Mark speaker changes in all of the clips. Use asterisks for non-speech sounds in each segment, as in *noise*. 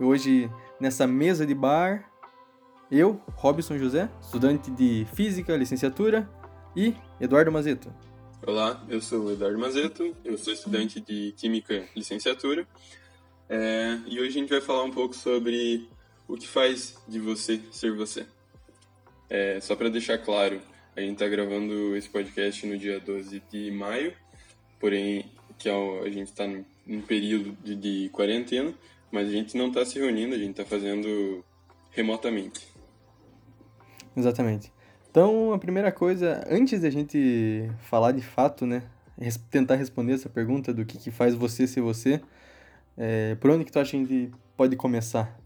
Speaker 1: Hoje, nessa mesa de bar, eu, Robson José, estudante de Física, licenciatura, e Eduardo Mazeto.
Speaker 2: Olá, eu sou o Eduardo Mazeto, eu sou estudante de Química, licenciatura, é, e hoje a gente vai falar um pouco sobre o que faz de você ser você. É, só para deixar claro, a gente está gravando esse podcast no dia 12 de maio, porém que é a gente está num período de, de quarentena, mas a gente não está se reunindo, a gente está fazendo remotamente.
Speaker 1: Exatamente. Então, a primeira coisa, antes da gente falar de fato, né, tentar responder essa pergunta do que, que faz você ser você, é, por onde que tu acha que a gente pode começar?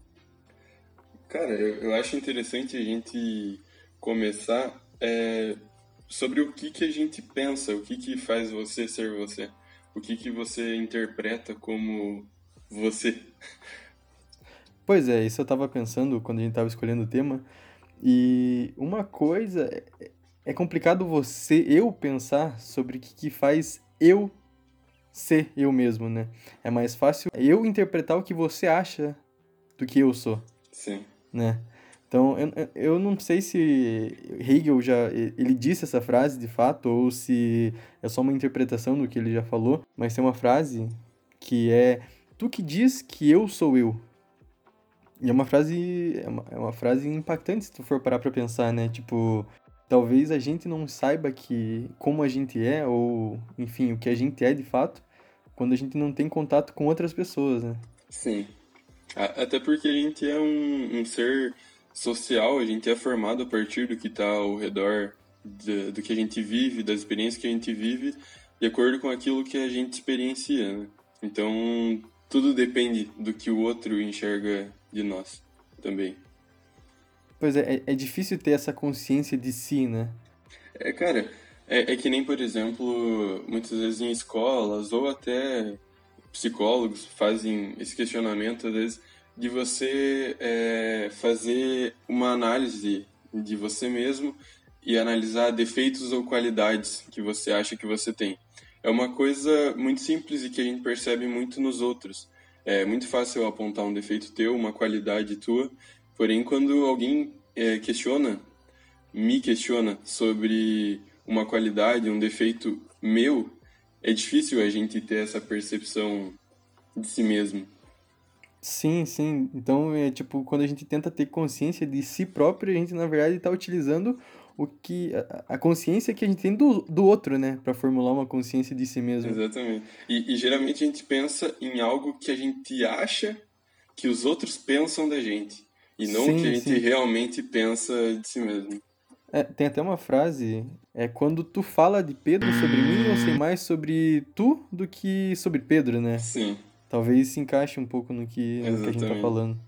Speaker 2: Cara, eu, eu acho interessante a gente começar é, sobre o que, que a gente pensa, o que, que faz você ser você, o que, que você interpreta como você.
Speaker 1: Pois é, isso eu estava pensando quando a gente estava escolhendo o tema. E uma coisa é, é complicado você, eu pensar sobre o que, que faz eu ser eu mesmo, né? É mais fácil eu interpretar o que você acha do que eu sou.
Speaker 2: Sim.
Speaker 1: Né? Então, eu, eu não sei se Hegel já ele disse essa frase de fato ou se é só uma interpretação do que ele já falou, mas tem uma frase que é tu que diz que eu sou eu. E é uma frase é uma, é uma frase impactante se tu for parar para pensar, né? Tipo, talvez a gente não saiba que como a gente é ou enfim, o que a gente é de fato, quando a gente não tem contato com outras pessoas, né?
Speaker 2: Sim. Até porque a gente é um, um ser social, a gente é formado a partir do que está ao redor de, do que a gente vive, das experiências que a gente vive, de acordo com aquilo que a gente experiencia. Né? Então, tudo depende do que o outro enxerga de nós também.
Speaker 1: Pois é, é, é difícil ter essa consciência de si, né?
Speaker 2: É, cara, é, é que nem, por exemplo, muitas vezes em escolas ou até psicólogos fazem esse questionamento, às vezes, de você é, fazer uma análise de você mesmo e analisar defeitos ou qualidades que você acha que você tem. É uma coisa muito simples e que a gente percebe muito nos outros. É muito fácil apontar um defeito teu, uma qualidade tua, porém quando alguém é, questiona, me questiona sobre uma qualidade, um defeito meu, é difícil a gente ter essa percepção de si mesmo.
Speaker 1: Sim, sim. Então, é tipo, quando a gente tenta ter consciência de si próprio, a gente, na verdade, está utilizando o que a, a, consciência que a gente tem do, do outro, né? para formular uma consciência de si mesmo.
Speaker 2: Exatamente. E, e geralmente a gente pensa em algo que a gente acha que os outros pensam da gente. E não sim, que a gente sim. realmente pensa de si mesmo.
Speaker 1: É, tem até uma frase, é quando tu fala de Pedro sobre mim, eu sei mais sobre tu do que sobre Pedro, né?
Speaker 2: Sim.
Speaker 1: Talvez se encaixe um pouco no que, no que a gente tá falando.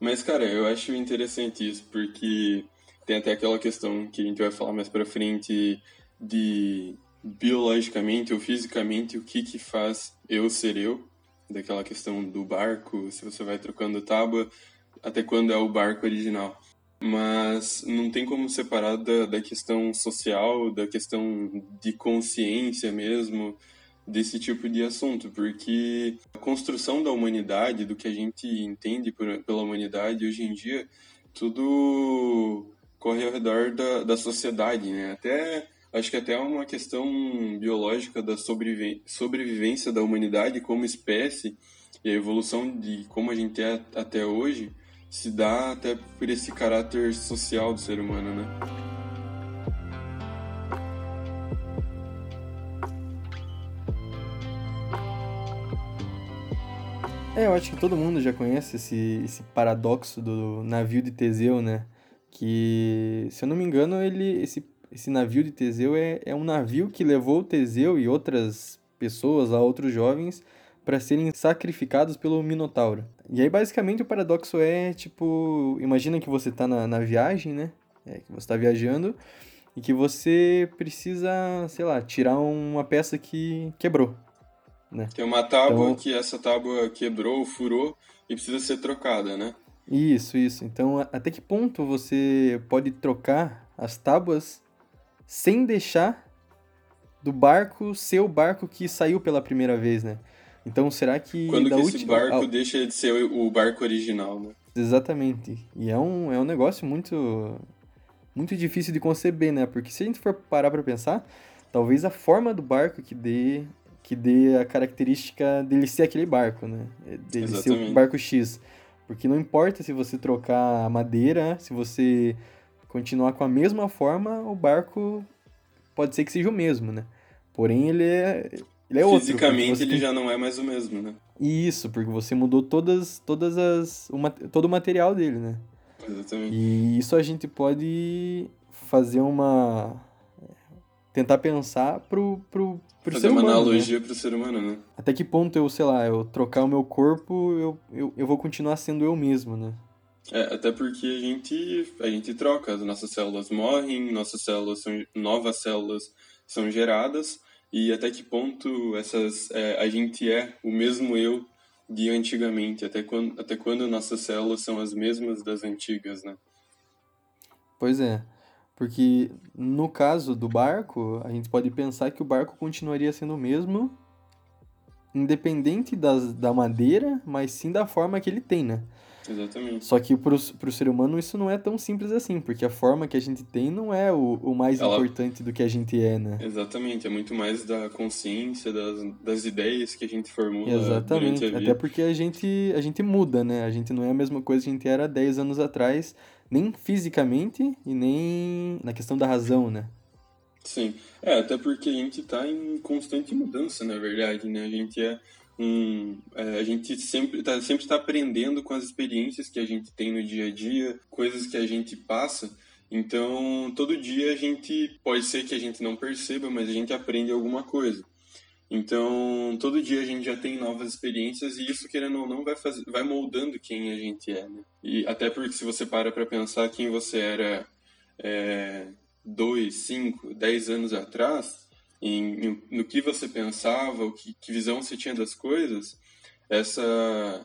Speaker 2: Mas, cara, eu acho interessante isso, porque tem até aquela questão que a gente vai falar mais pra frente de biologicamente ou fisicamente o que que faz eu ser eu, daquela questão do barco, se você vai trocando tábua, até quando é o barco original. Mas não tem como separar da, da questão social, da questão de consciência mesmo, desse tipo de assunto, porque a construção da humanidade, do que a gente entende por, pela humanidade hoje em dia, tudo corre ao redor da, da sociedade, né? Até acho que até uma questão biológica da sobrevi sobrevivência da humanidade como espécie e a evolução de como a gente é até hoje se dá até por esse caráter social do ser humano, né?
Speaker 1: É, eu acho que todo mundo já conhece esse, esse paradoxo do navio de Teseu, né? Que, se eu não me engano, ele, esse, esse navio de Teseu é, é um navio que levou Teseu e outras pessoas, a outros jovens, para serem sacrificados pelo Minotauro. E aí, basicamente, o paradoxo é, tipo, imagina que você tá na, na viagem, né? É, que você tá viajando e que você precisa, sei lá, tirar uma peça que quebrou né?
Speaker 2: Tem uma tábua então, que essa tábua quebrou, furou e precisa ser trocada, né?
Speaker 1: Isso, isso. Então, até que ponto você pode trocar as tábuas sem deixar do barco ser o barco que saiu pela primeira vez, né? Então, será que.
Speaker 2: Quando que esse
Speaker 1: última-
Speaker 2: barco
Speaker 1: ah,
Speaker 2: deixa de ser o barco original, né?
Speaker 1: Exatamente. E é um, é um negócio muito. Muito difícil de conceber, né? Porque se a gente for parar pra pensar, talvez a forma do barco que dê. Que dê a característica dele ser aquele barco, né? Dele ser o
Speaker 2: Exatamente.
Speaker 1: barco X. Porque não importa se você trocar a madeira, se você continuar com a mesma forma, o barco pode ser que seja o mesmo, né? Porém, ele é, ele é outro.
Speaker 2: Fisicamente ele
Speaker 1: tem-
Speaker 2: já não é mais o mesmo, né?
Speaker 1: Isso, porque você mudou todas, todas as, o ma- todo o material dele, né?
Speaker 2: Exatamente.
Speaker 1: E isso a gente pode fazer uma... Tentar pensar pro, pro, pro
Speaker 2: Fazer
Speaker 1: ser
Speaker 2: uma
Speaker 1: humano, né?
Speaker 2: analogia pro ser humano, né?
Speaker 1: Até que ponto eu, sei lá, eu trocar o meu corpo, eu, eu, eu vou continuar sendo eu mesmo, né?
Speaker 2: É, até porque a gente, a gente troca, as nossas células morrem, nossas células são, novas células são geradas, e até que ponto essas, é, a gente é o mesmo eu de antigamente, até quando, até quando nossas células são as mesmas das antigas, né?
Speaker 1: Pois é. Porque no caso do barco, a gente pode pensar que o barco continuaria sendo o mesmo, independente das, da madeira, mas sim da forma que ele tem, né?
Speaker 2: Exatamente.
Speaker 1: Só que pro, pro ser humano isso não é tão simples assim, porque a forma que a gente tem não é o, o mais
Speaker 2: Ela-
Speaker 1: importante do que a gente é, né?
Speaker 2: Exatamente, é muito mais da consciência, das, das ideias que a gente formula
Speaker 1: Exatamente. Até porque a gente, a gente muda, né? A gente não é a mesma coisa que a gente era 10 anos atrás, nem fisicamente e nem na questão da razão, né?
Speaker 2: Sim, é, até porque a gente está em constante mudança, na verdade, né? A gente é um, é, a gente sempre tá, sempre está aprendendo com as experiências que a gente tem no dia a dia, coisas que a gente passa. Então, todo dia a gente pode ser que a gente não perceba, mas a gente aprende alguma coisa. Então, todo dia a gente já tem novas experiências e isso, querendo ou não, vai, vai moldando quem a gente é, né? E até porque se você para para pensar quem você era é, dois, cinco, dez anos atrás, em, em- no que você pensava, o que, que visão você tinha das coisas, essa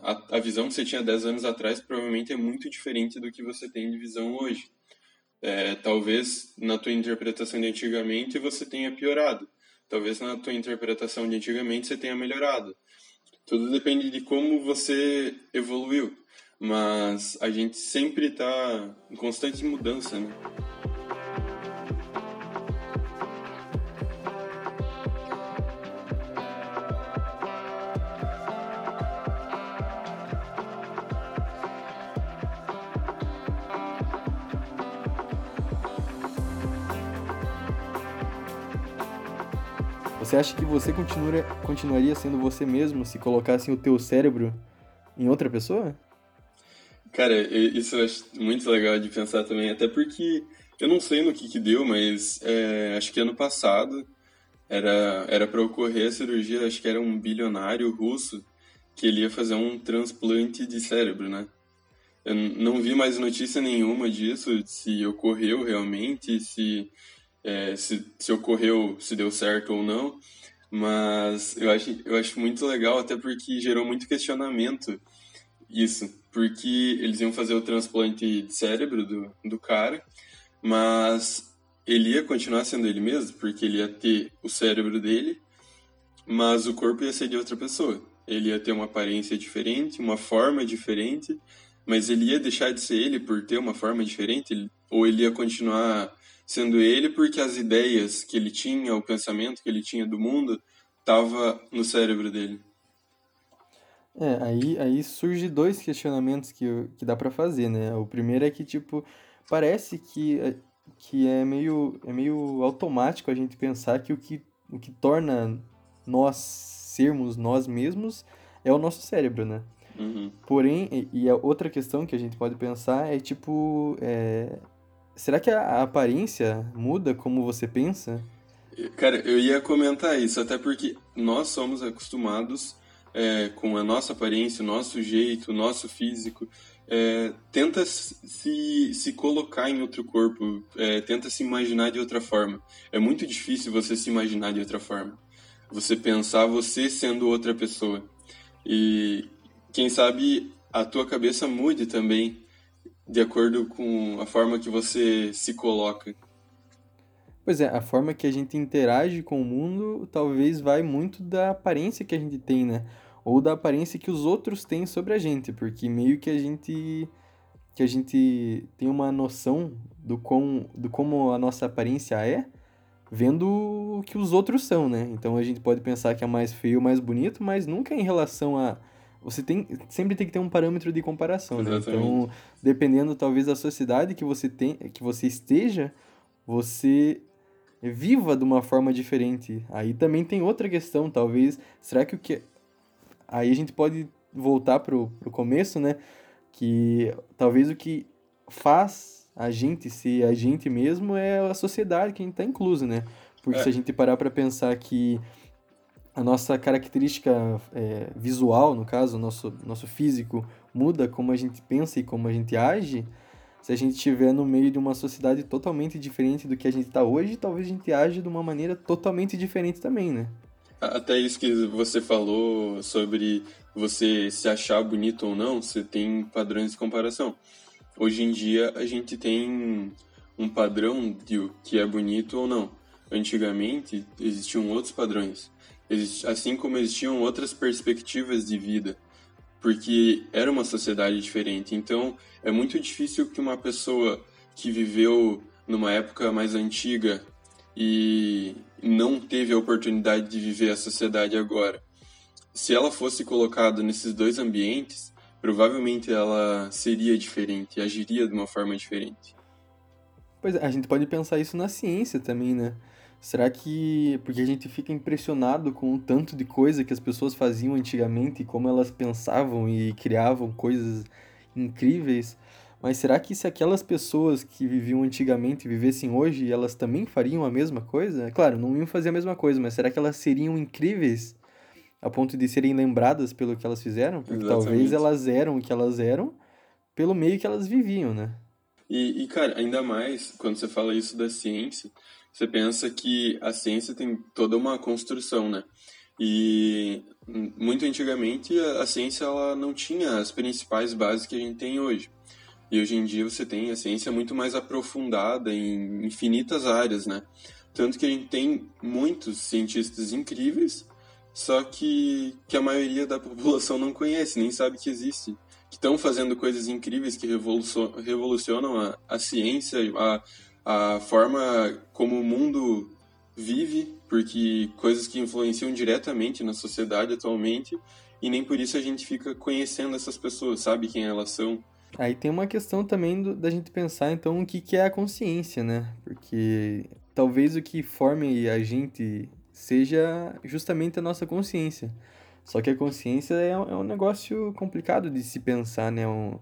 Speaker 2: a, a visão que você tinha dez anos atrás provavelmente é muito diferente do que você tem de visão hoje. É, talvez na tua interpretação de antigamente você tenha piorado. Talvez na tua interpretação de antigamente você tenha melhorado. Tudo depende de como você evoluiu. Mas a gente sempre está em constante mudança, né?
Speaker 1: Você acha que você continua, continuaria sendo você mesmo se colocassem o teu cérebro em outra pessoa?
Speaker 2: Cara, isso eu acho muito legal de pensar também, até porque eu não sei no que que deu, mas é, acho que ano passado era era para ocorrer a cirurgia, acho que era um bilionário russo que ele ia fazer um transplante de cérebro, né? Eu não vi mais notícia nenhuma disso, se ocorreu realmente, se, é, se, se ocorreu, se deu certo ou não, mas eu acho, eu acho muito legal, até porque gerou muito questionamento isso, porque eles iam fazer o transplante de cérebro do, do cara, mas ele ia continuar sendo ele mesmo, porque ele ia ter o cérebro dele, mas o corpo ia ser de outra pessoa. Ele ia ter uma aparência diferente, uma forma diferente, mas ele ia deixar de ser ele por ter uma forma diferente? Ou ele ia continuar sendo ele porque as ideias que ele tinha, o pensamento que ele tinha do mundo, estava no cérebro dele?
Speaker 1: É, aí, aí surge dois questionamentos que, que dá pra fazer, né? O primeiro é que, tipo, parece que, é- que é meio, é meio automático a gente pensar que o que, o que torna nós sermos nós mesmos é o nosso cérebro, né?
Speaker 2: Uhum.
Speaker 1: Porém, e, e a outra questão que a gente pode pensar é, tipo, é, será que a, aparência muda como você pensa?
Speaker 2: Cara, eu ia comentar isso, até porque nós somos acostumados é, com a nossa aparência, o nosso jeito, o nosso físico. É, tenta se, se colocar em outro corpo, é, tenta se imaginar de outra forma. É muito difícil você se imaginar de outra forma. Você pensar você sendo outra pessoa. E quem sabe a tua cabeça mude também de acordo com a forma que você se coloca.
Speaker 1: Pois é, a forma que a gente interage com o mundo talvez vai muito da aparência que a gente tem, né? ou da aparência que os outros têm sobre a gente, porque meio que a gente que a gente tem uma noção do, com, do como a nossa aparência é, vendo o que os outros são, né? Então a gente pode pensar que é mais feio, mais bonito, mas nunca em relação a você tem sempre tem que ter um parâmetro de comparação, né? Então, dependendo talvez da sociedade que você tem, que você esteja, você viva de uma forma diferente. Aí também tem outra questão, talvez, será que o que aí a gente pode voltar pro, pro começo, né? Que talvez o que faz a gente ser a gente mesmo é a sociedade que a gente tá incluso, né? Porque é. se a gente parar para pensar que a nossa característica é, visual, no caso, nosso, nosso físico, muda como a gente pensa e como a gente age, se a gente estiver no meio de uma sociedade totalmente diferente do que a gente está hoje, talvez a gente age de uma maneira totalmente diferente também, né?
Speaker 2: Até isso que você falou sobre você se achar bonito ou não, você tem padrões de comparação. Hoje em dia a gente tem um padrão de o que é bonito ou não. Antigamente existiam outros padrões assim como existiam outras perspectivas de vida, porque era uma sociedade diferente. Então, é muito difícil que uma pessoa que viveu numa época mais antiga e não teve a oportunidade de viver a sociedade agora, se ela fosse colocada nesses dois ambientes, provavelmente ela seria diferente, agiria de uma forma diferente.
Speaker 1: Pois é, a gente pode pensar isso na ciência também, né? Será que. Porque a gente fica impressionado com o tanto de coisa que as pessoas faziam antigamente e como elas pensavam e criavam coisas incríveis. Mas será que se aquelas pessoas que viviam antigamente vivessem hoje, elas também fariam a mesma coisa? Claro, não iam fazer a mesma coisa, mas será que elas seriam incríveis a ponto de serem lembradas pelo que elas fizeram? Porque Exatamente. talvez elas eram o que elas eram pelo meio que elas viviam, né?
Speaker 2: E, e, cara, ainda mais quando você fala isso da ciência, você pensa que a ciência tem toda uma construção, né? E muito antigamente a, a ciência ela não tinha as principais bases que a gente tem hoje. E hoje em dia você tem a ciência muito mais aprofundada em infinitas áreas, né? Tanto que a gente tem muitos cientistas incríveis, só que, que a maioria da *laughs* população não conhece, nem sabe que existe. Que estão fazendo coisas incríveis que revolucionam a, a ciência, a, a forma como o mundo vive, porque coisas que influenciam diretamente na sociedade atualmente, e nem por isso a gente fica conhecendo essas pessoas, sabe quem elas são.
Speaker 1: Aí tem uma questão também do, da gente pensar, então, o que, que é a consciência, né? Porque talvez o que forme a gente seja justamente a nossa consciência. Só que a consciência é, é um negócio complicado de se pensar, né? É um,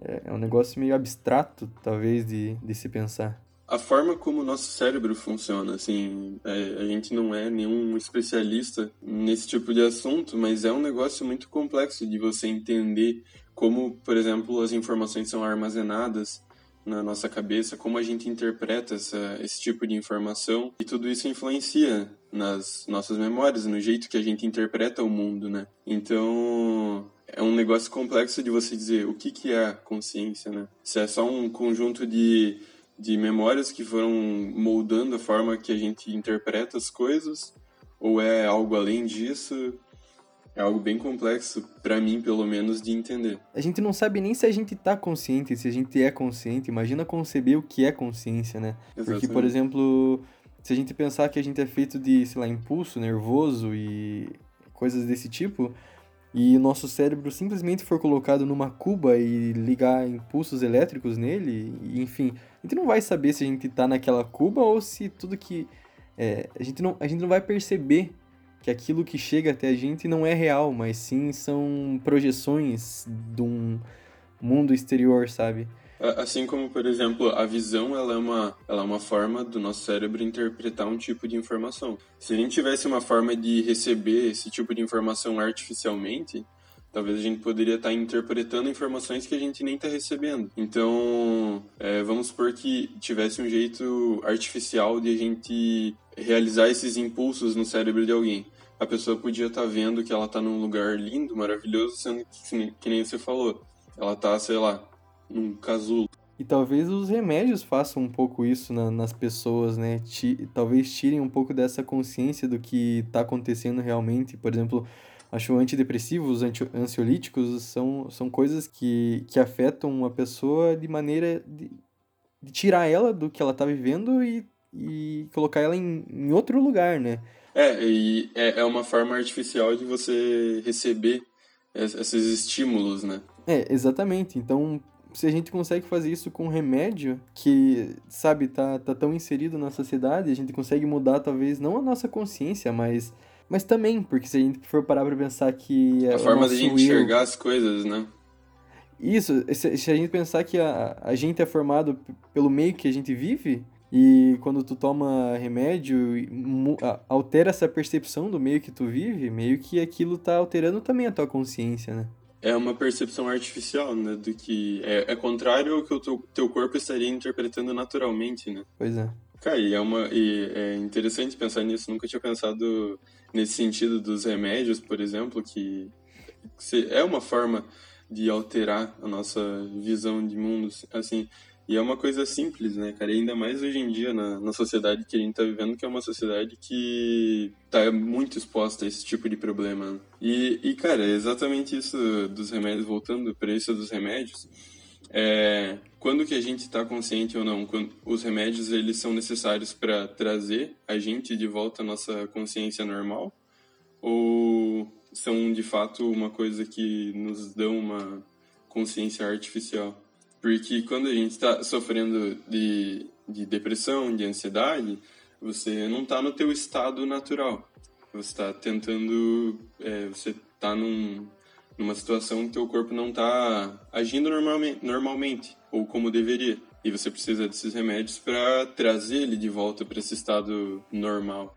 Speaker 1: é, é um negócio meio abstrato, talvez, de, de se pensar
Speaker 2: a forma como o nosso cérebro funciona, assim, é, a gente não é nenhum especialista nesse tipo de assunto, mas é um negócio muito complexo de você entender como, por exemplo, as informações são armazenadas na nossa cabeça, como a gente interpreta essa, esse tipo de informação e tudo isso influencia nas nossas memórias, no jeito que a gente interpreta o mundo, né? Então é um negócio complexo de você dizer o que que é consciência, né? Se é só um conjunto de de memórias que foram moldando a forma que a gente interpreta as coisas? Ou é algo além disso? É algo bem complexo, para mim, pelo menos, de entender.
Speaker 1: A gente não sabe nem se a gente tá consciente, se a gente é consciente. Imagina conceber o que é consciência, né? Exatamente. Porque, por exemplo, se a gente pensar que a gente é feito de, sei lá, impulso nervoso e coisas desse tipo, e o nosso cérebro simplesmente for colocado numa cuba e ligar impulsos elétricos nele, e, enfim, a gente não vai saber se a gente tá naquela cuba ou se tudo que. É, a, gente não, a gente não vai perceber que aquilo que chega até a gente não é real, mas sim são projeções de um mundo exterior, sabe?
Speaker 2: Assim como, por exemplo, a visão ela é, uma, ela é uma forma do nosso cérebro interpretar um tipo de informação. Se a gente tivesse uma forma de receber esse tipo de informação artificialmente, talvez a gente poderia estar interpretando informações que a gente nem está recebendo. Então, é, vamos supor que tivesse um jeito artificial de a gente realizar esses impulsos no cérebro de alguém. A pessoa podia estar vendo que ela está num lugar lindo, maravilhoso, sendo que, que nem você falou. Ela está, sei lá, num casulo.
Speaker 1: E talvez os remédios façam um pouco isso na, nas pessoas, né? Talvez tirem um pouco dessa consciência do que está acontecendo realmente. Por exemplo, Acho antidepressivos, anti ansiolíticos são, são coisas que, que afetam uma pessoa de maneira de, de tirar ela do que ela tá vivendo e, e colocar ela em, em outro lugar, né?
Speaker 2: É, e é, é uma forma artificial de você receber esses estímulos, né?
Speaker 1: É, exatamente. Então, se a gente consegue fazer isso com remédio que, sabe, tá, tá tão inserido na sociedade, a gente consegue mudar talvez não a nossa consciência, mas mas também, porque se a gente for parar pra pensar que
Speaker 2: a forma de enxergar as coisas, né?
Speaker 1: Isso, se, se a gente pensar que a, a gente é formado pelo meio que a gente vive, e quando tu toma remédio, altera essa percepção do meio que tu vive, meio que aquilo tá alterando também a tua consciência, né?
Speaker 2: É uma percepção artificial, né? Do que é, é contrário ao que o teu, teu corpo estaria interpretando naturalmente, né?
Speaker 1: Pois é.
Speaker 2: Cara, e é, uma, e é interessante pensar nisso. Nunca tinha pensado nesse sentido dos remédios, por exemplo, que, é uma forma de alterar a nossa visão de mundos. Assim, e é uma coisa simples, né, cara? E ainda mais hoje em dia, na, na sociedade que a gente tá vivendo, que é uma sociedade que tá muito exposta a esse tipo de problema. E, e cara, é exatamente isso dos remédios, voltando para isso dos remédios, é, quando que a gente está consciente ou não, quando os remédios eles são necessários para trazer a gente de volta à nossa consciência normal, ou são de fato uma coisa que nos dão uma consciência artificial? Porque quando a gente está sofrendo de, de depressão, de ansiedade, você não está no teu estado natural. Você está tentando... É, você está num, numa situação que teu corpo não está agindo normalmente, normalmente, ou como deveria. E você precisa desses remédios para trazer ele de volta para esse estado normal.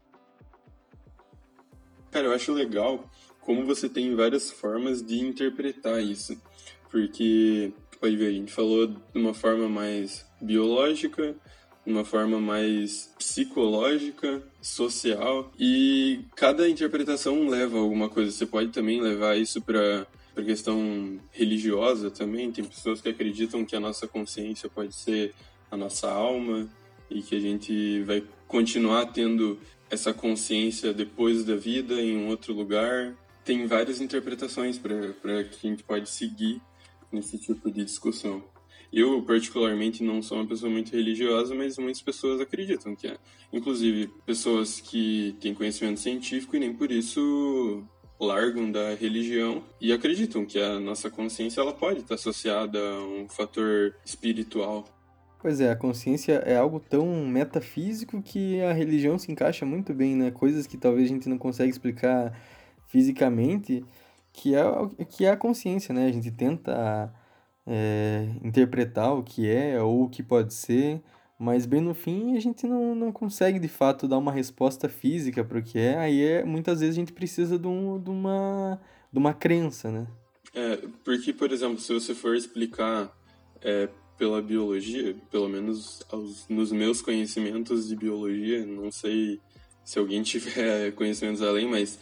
Speaker 2: Cara, eu acho legal como você tem várias formas de interpretar isso. Porque pode ver, a gente falou de uma forma mais biológica, de uma forma mais psicológica, social, e cada interpretação leva a alguma coisa. Você pode também levar isso para para questão religiosa também. Tem pessoas que acreditam que a nossa consciência pode ser a nossa alma e que a gente vai continuar tendo essa consciência depois da vida em um outro lugar. Tem várias interpretações para que a gente pode seguir nesse tipo de discussão. Eu, particularmente, não sou uma pessoa muito religiosa, mas muitas pessoas acreditam que é. Inclusive, pessoas que têm conhecimento científico e nem por isso largam da religião e acreditam que a nossa consciência ela pode estar associada a um fator espiritual.
Speaker 1: Pois é, a consciência é algo tão metafísico que a religião se encaixa muito bem, né? Coisas que talvez a gente não consegue explicar fisicamente, que é, que é a consciência, né? A gente tenta é, interpretar o que é ou o que pode ser, mas bem no fim a gente não, não consegue de fato dar uma resposta física para o que é, aí é, muitas vezes a gente precisa de, um, de, uma, de uma crença, né?
Speaker 2: É, porque, por exemplo, se você for explicar é, pela biologia, pelo menos aos, nos meus conhecimentos de biologia, não sei se alguém tiver *laughs* conhecimentos além, mas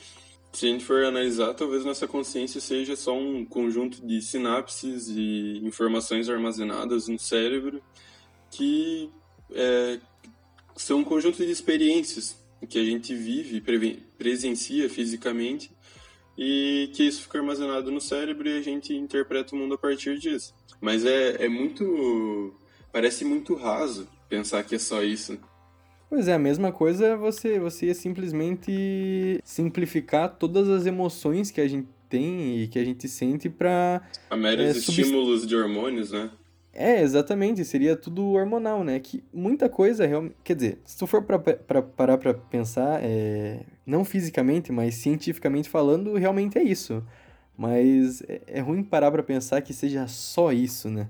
Speaker 2: se a gente for analisar, talvez nossa consciência seja só um conjunto de sinapses e informações armazenadas no cérebro que é, são um conjunto de experiências que a gente vive, presencia fisicamente e que isso fica armazenado no cérebro e a gente interpreta o mundo a partir disso. Mas é, é muito. parece muito raso pensar que é só isso.
Speaker 1: Pois é, a mesma coisa é você, você simplesmente simplificar todas as emoções que a gente tem e que a gente sente para
Speaker 2: A meros é, estímulos subst... de hormônios, né?
Speaker 1: É, exatamente, seria tudo hormonal, né? Que muita coisa realmente. Quer dizer, se tu for pra, pra, parar pra pensar, é, não fisicamente, mas cientificamente falando, realmente é isso. Mas é, é ruim parar pra pensar que seja só isso, né?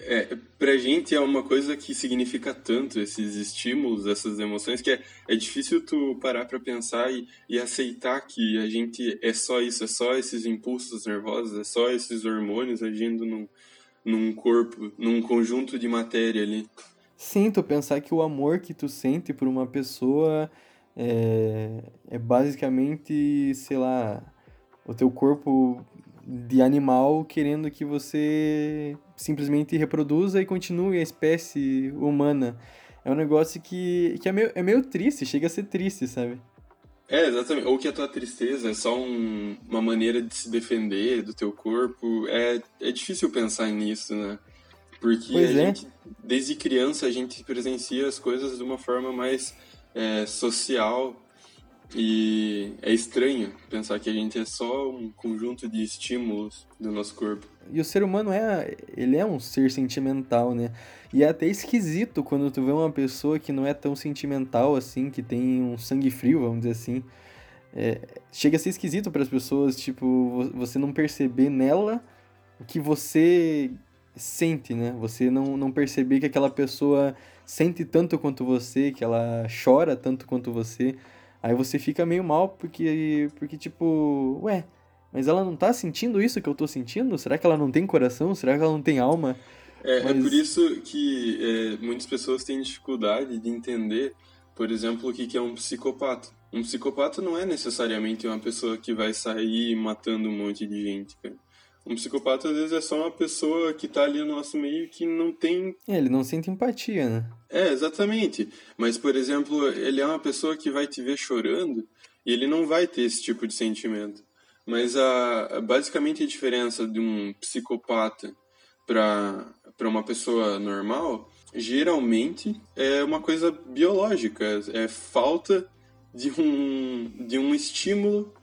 Speaker 2: É, pra gente é uma coisa que significa tanto esses estímulos, essas emoções, que é, é difícil tu parar pra pensar e, e aceitar que a gente é só isso, é só esses impulsos nervosos, é só esses hormônios agindo num, num corpo, num conjunto de matéria ali.
Speaker 1: Sim, tu pensar que o amor que tu sente por uma pessoa é, é basicamente, sei lá, o teu corpo de animal querendo que você simplesmente reproduza e continue a espécie humana. É um negócio que, que é, meio, é meio triste, chega a ser triste, sabe?
Speaker 2: É, exatamente. Ou que a tua tristeza é só um, uma maneira de se defender do teu corpo. É, é difícil pensar nisso, né? Porque
Speaker 1: pois
Speaker 2: a
Speaker 1: é.
Speaker 2: gente, desde criança, a gente presencia as coisas de uma forma mais é, social. E é estranho pensar que a gente é só um conjunto de estímulos do nosso corpo.
Speaker 1: E o ser humano é, ele é um ser sentimental, né? E é até esquisito quando tu vê uma pessoa que não é tão sentimental assim, que tem um sangue frio, vamos dizer assim. É, chega a ser esquisito para as pessoas, tipo, você não perceber nela o que você sente, né? Você não, não perceber que aquela pessoa sente tanto quanto você, que ela chora tanto quanto você. Aí você fica meio mal porque, porque tipo, ué, mas ela não tá sentindo isso que eu tô sentindo? Será que ela não tem coração? Será que ela não tem alma?
Speaker 2: É,
Speaker 1: Mas-
Speaker 2: é por isso que é, muitas pessoas têm dificuldade de entender, por exemplo, o que que é um psicopata. Um psicopata não é necessariamente uma pessoa que vai sair matando um monte de gente, cara. Um psicopata, às vezes, é só uma pessoa que tá ali no nosso meio que não tem
Speaker 1: É, ele não sente empatia, né?
Speaker 2: É, exatamente. Mas, por exemplo, ele é uma pessoa que vai te ver chorando e ele não vai ter esse tipo de sentimento. Mas a, basicamente a diferença de um psicopata para uma pessoa normal, geralmente é uma coisa biológica, é falta de um de um estímulo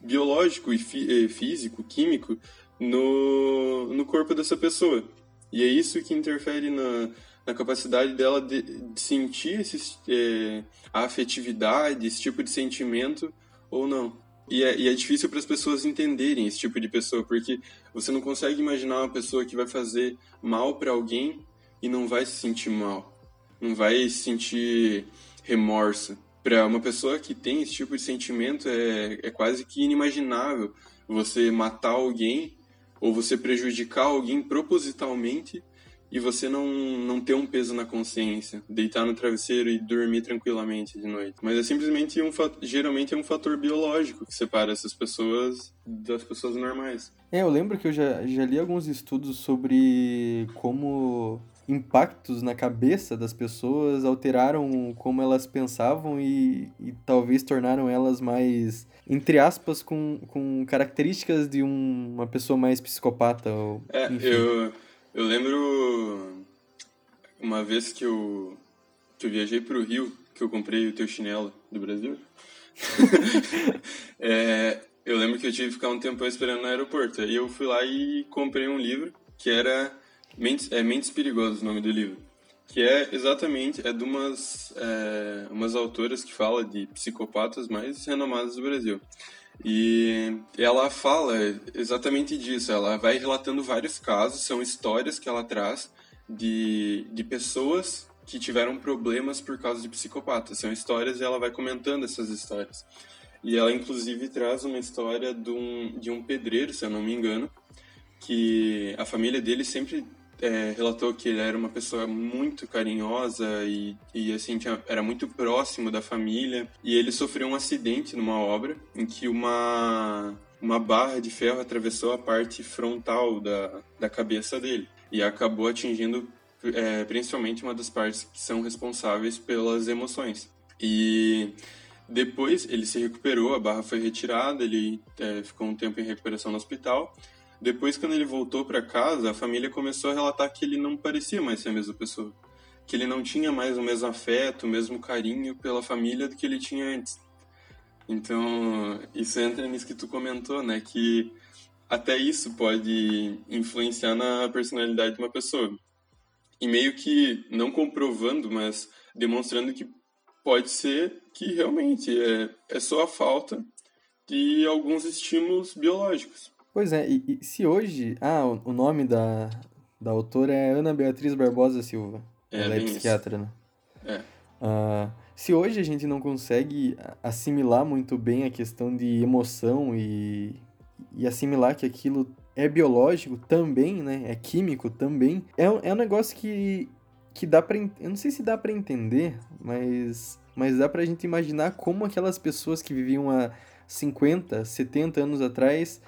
Speaker 2: biológico e fí- físico, químico no, no corpo dessa pessoa. E é isso que interfere na, na capacidade dela de, de sentir esse, é, a afetividade, esse tipo de sentimento ou não. E é, e é difícil para as pessoas entenderem esse tipo de pessoa, porque você não consegue imaginar uma pessoa que vai fazer mal para alguém e não vai se sentir mal, não vai sentir remorso. Para uma pessoa que tem esse tipo de sentimento, é, é quase que inimaginável você matar alguém ou você prejudicar alguém propositalmente e você não, não ter um peso na consciência, deitar no travesseiro e dormir tranquilamente de noite. Mas é simplesmente um geralmente é um fator biológico que separa essas pessoas das pessoas normais.
Speaker 1: É, eu lembro que eu já, já li alguns estudos sobre como impactos na cabeça das pessoas alteraram como elas pensavam e, e talvez tornaram elas mais, entre aspas, com, com características de um- uma pessoa mais psicopata. Ou,
Speaker 2: É,
Speaker 1: enfim.
Speaker 2: eu, eu lembro uma vez que eu, que eu viajei pro Rio, que eu comprei o teu chinelo do Brasil. *laughs* É, eu lembro que eu tive que ficar um tempo esperando no aeroporto. Aí eu fui lá e comprei um livro que era Mentes, é Mentes Perigosas, o nome do livro. Que é exatamente, é de umas, é, umas autoras que fala de psicopatas mais renomadas do Brasil. E ela fala exatamente disso. Ela vai relatando vários casos, são histórias que ela traz de, de pessoas que tiveram problemas por causa de psicopatas. São histórias e ela vai comentando essas histórias. E ela, inclusive, traz uma história de um, de um pedreiro, se eu não me engano, que a família dele sempre é, relatou que ele era uma pessoa muito carinhosa e, e assim, tinha, era muito próximo da família. E ele sofreu um acidente numa obra em que uma, uma barra de ferro atravessou a parte frontal da, da cabeça dele e acabou atingindo é, principalmente uma das partes que são responsáveis pelas emoções. E depois ele se recuperou, a barra foi retirada, ele é, ficou um tempo em recuperação no hospital. Depois, quando ele voltou para casa, a família começou a relatar que ele não parecia mais ser a mesma pessoa. Que ele não tinha mais o mesmo afeto, o mesmo carinho pela família do que ele tinha antes. Então, isso entra nisso que tu comentou, né? Que até isso pode influenciar na personalidade de uma pessoa. E meio que, não comprovando, mas demonstrando que pode ser que realmente é, é só a falta de alguns estímulos biológicos.
Speaker 1: Pois é, e, e se hoje. Ah, o, o nome da, da autora é Ana Beatriz Barbosa Silva.
Speaker 2: É,
Speaker 1: Ela é
Speaker 2: bem isso.
Speaker 1: psiquiatra, né?
Speaker 2: É.
Speaker 1: Ah, se hoje a gente não consegue assimilar muito bem a questão de emoção e, e assimilar que aquilo é biológico também, né? É químico também, é, um- é um negócio que, que dá pra. Eu não sei se dá pra entender, mas, mas dá pra gente imaginar como aquelas pessoas que viviam há 50, 70 anos atrás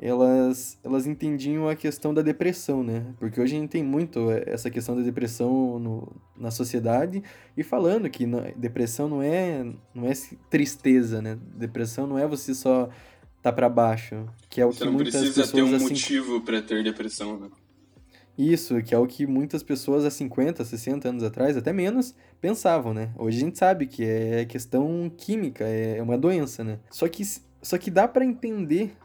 Speaker 1: elas, elas entendiam a questão da depressão, né? Porque hoje a gente tem muito essa questão da depressão no, na sociedade e falando que não, depressão não é, não é tristeza, né? Depressão não é você só tá para baixo, que é o
Speaker 2: você
Speaker 1: que muitas pessoas...
Speaker 2: Ter um
Speaker 1: assim,
Speaker 2: motivo para ter depressão, né?
Speaker 1: Isso, que é o que muitas pessoas há 50, 60 anos atrás, até menos, pensavam, né? Hoje a gente sabe que é questão química, é uma doença, né? Só que, só que dá para entender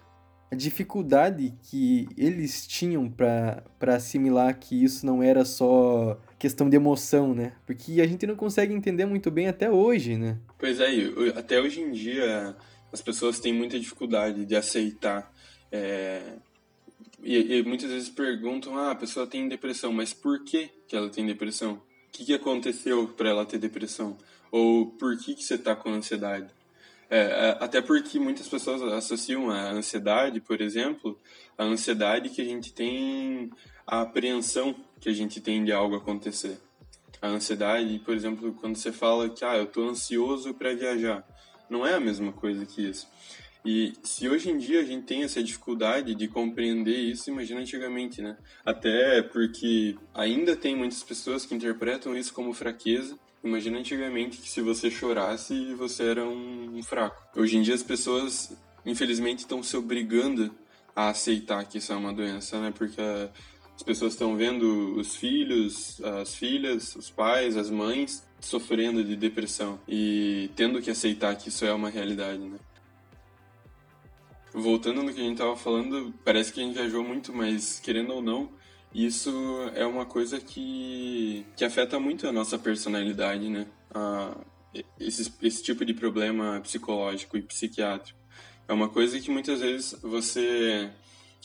Speaker 1: a dificuldade que eles tinham para assimilar que isso não era só questão de emoção, né? Porque a gente não consegue entender muito bem até hoje, né?
Speaker 2: Pois é, até hoje em dia as pessoas têm muita dificuldade de aceitar. É... E, e, muitas vezes perguntam: ah, a pessoa tem depressão, mas por que, que ela tem depressão? O que, que aconteceu para ela ter depressão? Ou por que, que você está com ansiedade? É, é, até porque muitas pessoas associam a ansiedade, por exemplo, a ansiedade que a gente tem, a apreensão que a gente tem de algo acontecer. A ansiedade, por exemplo, quando você fala que ah, eu estou ansioso para viajar, não é a mesma coisa que isso. E se hoje em dia a gente tem essa dificuldade de compreender isso, imagina antigamente, né? Até porque ainda tem muitas pessoas que interpretam isso como fraqueza Imagina antigamente que se você chorasse, você era um, fraco. Hoje em dia as pessoas, infelizmente, estão se obrigando a aceitar que isso é uma doença, né? Porque as pessoas estão vendo os filhos, as filhas, os pais, as mães sofrendo de depressão e tendo que aceitar que isso é uma realidade, né? Voltando no que a gente estava falando, parece que a gente viajou muito, mas querendo ou não, isso é uma coisa que, que afeta muito a nossa personalidade, né? Ah, esse, esse tipo de problema psicológico e psiquiátrico. É uma coisa que muitas vezes você,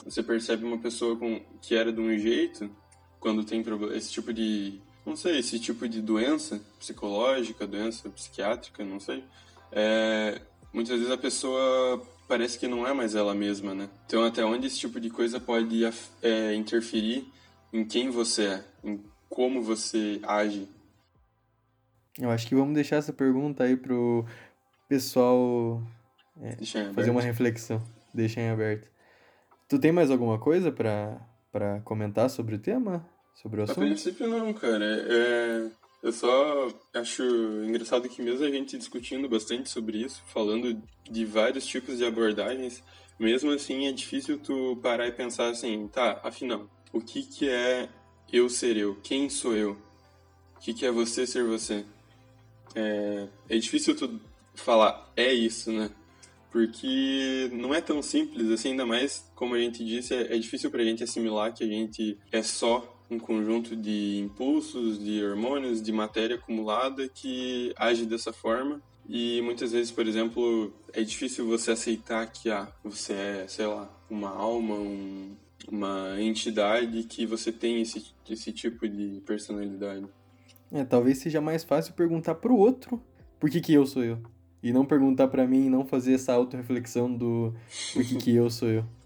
Speaker 2: você percebe uma pessoa com, que era de um jeito quando tem esse tipo de. Não sei, esse tipo de doença psicológica, doença psiquiátrica, não sei. É, muitas vezes a pessoa parece que não é mais ela mesma, né? Então, até onde esse tipo de coisa pode é, interferir em quem você é, em como você age.
Speaker 1: Eu acho que vamos deixar essa pergunta aí pro pessoal é, fazer uma reflexão. Deixa em aberto. Tu tem mais alguma coisa para comentar sobre o tema? Sobre o assunto?
Speaker 2: A princípio não, cara. É, eu só acho engraçado que mesmo a gente discutindo bastante sobre isso, falando de vários tipos de abordagens, mesmo assim é difícil tu parar e pensar assim, tá, afinal, o que, que é eu ser eu? Quem sou eu? O que, que é você ser você? É, é difícil tu falar é isso, né? Porque não é tão simples assim, ainda mais, como a gente disse, é, é difícil pra gente assimilar que a gente é só um conjunto de impulsos, de hormônios, de matéria acumulada que age dessa forma. E muitas vezes, por exemplo, é difícil você aceitar que ah, você é, sei lá, uma alma, um, uma entidade que você tem esse, esse tipo de personalidade.
Speaker 1: É, talvez seja mais fácil perguntar pro outro por que, que eu sou eu. E não perguntar para mim e não fazer essa auto-reflexão do por que, que eu sou eu. *laughs*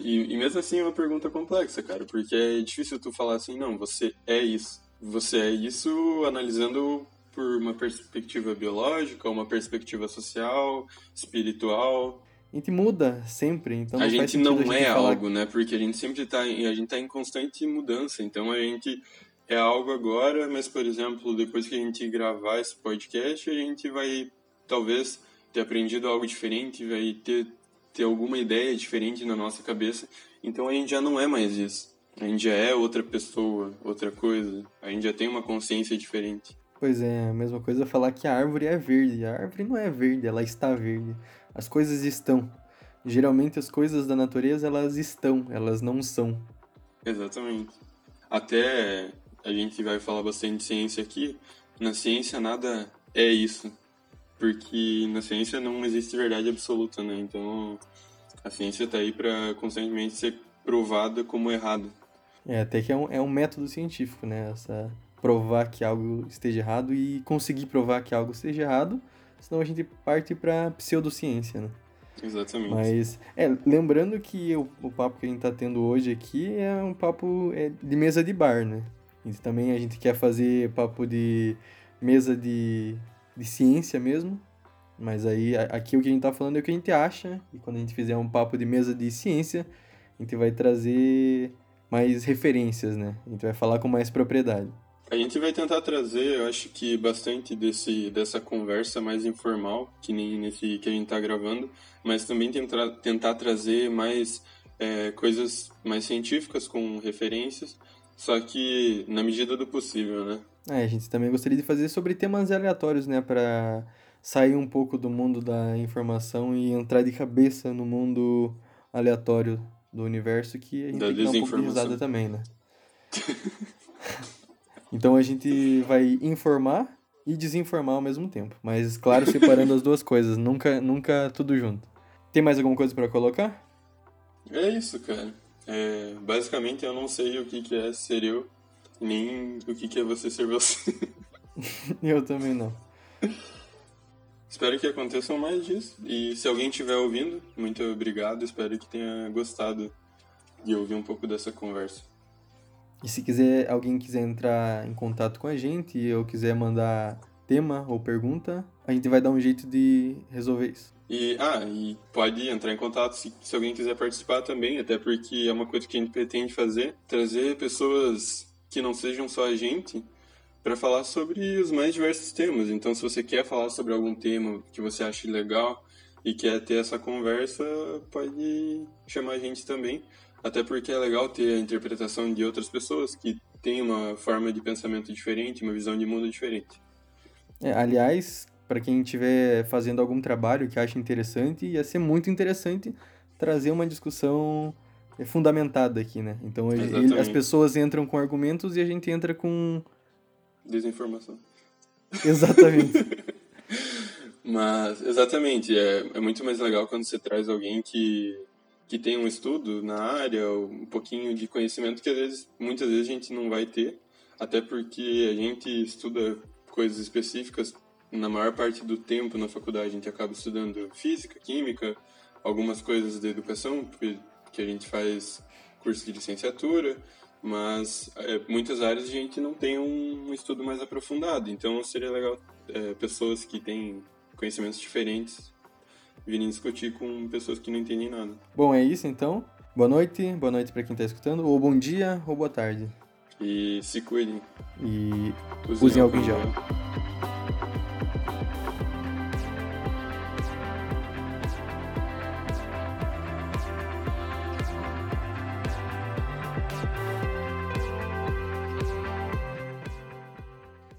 Speaker 2: E, e mesmo assim é uma pergunta complexa, cara, porque é difícil tu falar assim, não, você é isso. Você é isso analisando por uma perspectiva biológica, uma perspectiva social, espiritual,
Speaker 1: a gente muda sempre, então
Speaker 2: a gente não a gente é falar... algo, né? Porque a gente sempre está a gente tá em constante mudança, então a gente é algo agora, mas por exemplo, depois que a gente gravar esse podcast, a gente vai talvez ter aprendido algo diferente, vai ter ter alguma ideia diferente na nossa cabeça, então a gente já não é mais isso. A gente já é outra pessoa, outra coisa. A gente já tem uma consciência diferente.
Speaker 1: Pois é, a mesma coisa falar que a árvore é verde. A árvore não é verde, ela está verde. As coisas estão. Geralmente as coisas da natureza elas estão, elas não são.
Speaker 2: Exatamente. Até a gente vai falar bastante de ciência aqui. Na ciência nada é isso. Porque na ciência não existe verdade absoluta, né? Então a ciência está aí para constantemente ser provada como errada.
Speaker 1: É, até que é um, é um método científico, né? Essa provar que algo esteja errado e conseguir provar que algo esteja errado senão a gente parte para pseudociência, né?
Speaker 2: Exatamente.
Speaker 1: Mas, é, lembrando que o, o papo que a gente tá tendo hoje aqui é um papo é, de mesa de bar, né? E também a gente quer fazer papo de mesa de, de ciência mesmo, Mas aí, aqui o que a gente tá falando é o que a gente acha, e quando a gente fizer um papo de mesa de ciência, a gente vai trazer mais referências, né? A gente vai falar com mais propriedade.
Speaker 2: A gente vai tentar trazer, eu acho que bastante desse, dessa conversa mais informal, que nem nesse que a gente está gravando, mas também tentar, tentar trazer mais é, coisas mais científicas com referências, só que na medida do possível, né?
Speaker 1: É, a gente também gostaria de fazer sobre temas aleatórios, né, para sair um pouco do mundo da informação e entrar de cabeça no mundo aleatório do universo que a gente da tem que dar um pouco de risada também, né? *laughs* Então a gente vai informar e desinformar ao mesmo tempo. Mas, claro, separando as duas coisas, nunca, nunca tudo junto. Tem mais alguma coisa para colocar?
Speaker 2: É isso, cara. É, basicamente eu não sei o que, que é ser eu, nem o que, que é você ser você. *laughs*
Speaker 1: eu também não.
Speaker 2: Espero que aconteçam mais disso. E se alguém estiver ouvindo, muito obrigado. Espero que tenha gostado de ouvir um pouco dessa conversa.
Speaker 1: E se quiser alguém quiser entrar em contato com a gente ou quiser mandar tema ou pergunta, a gente vai dar um jeito de resolver isso.
Speaker 2: E, ah, e pode entrar em contato se, se alguém quiser participar também, até porque é uma coisa que a gente pretende fazer, trazer pessoas que não sejam só a gente para falar sobre os mais diversos temas. Então, se você quer falar sobre algum tema que você acha legal e quer ter essa conversa, pode chamar a gente também. Até porque é legal ter a interpretação de outras pessoas que têm uma forma de pensamento diferente, uma visão de mundo diferente.
Speaker 1: É, aliás, para quem estiver fazendo algum trabalho que acha interessante, ia ser muito interessante trazer uma discussão é, fundamentada aqui, né? Então ele, as pessoas entram com argumentos e a gente entra com
Speaker 2: desinformação.
Speaker 1: Exatamente. *laughs*
Speaker 2: Mas exatamente, é, é muito mais legal quando você traz alguém que que tem um estudo na área, um pouquinho de conhecimento que às vezes, muitas vezes a gente não vai ter, até porque a gente estuda coisas específicas na maior parte do tempo na faculdade. A gente acaba estudando física, química, algumas coisas da educação, porque que a gente faz curso de licenciatura, mas é, muitas áreas a gente não tem um estudo mais aprofundado, então seria legal é, pessoas que têm conhecimentos diferentes virem discutir com pessoas que não entendem nada.
Speaker 1: Bom, é isso então. Boa noite, boa noite para quem está escutando, ou bom dia, ou boa tarde.
Speaker 2: E se cuidem.
Speaker 1: E usem, usem álcool em gel.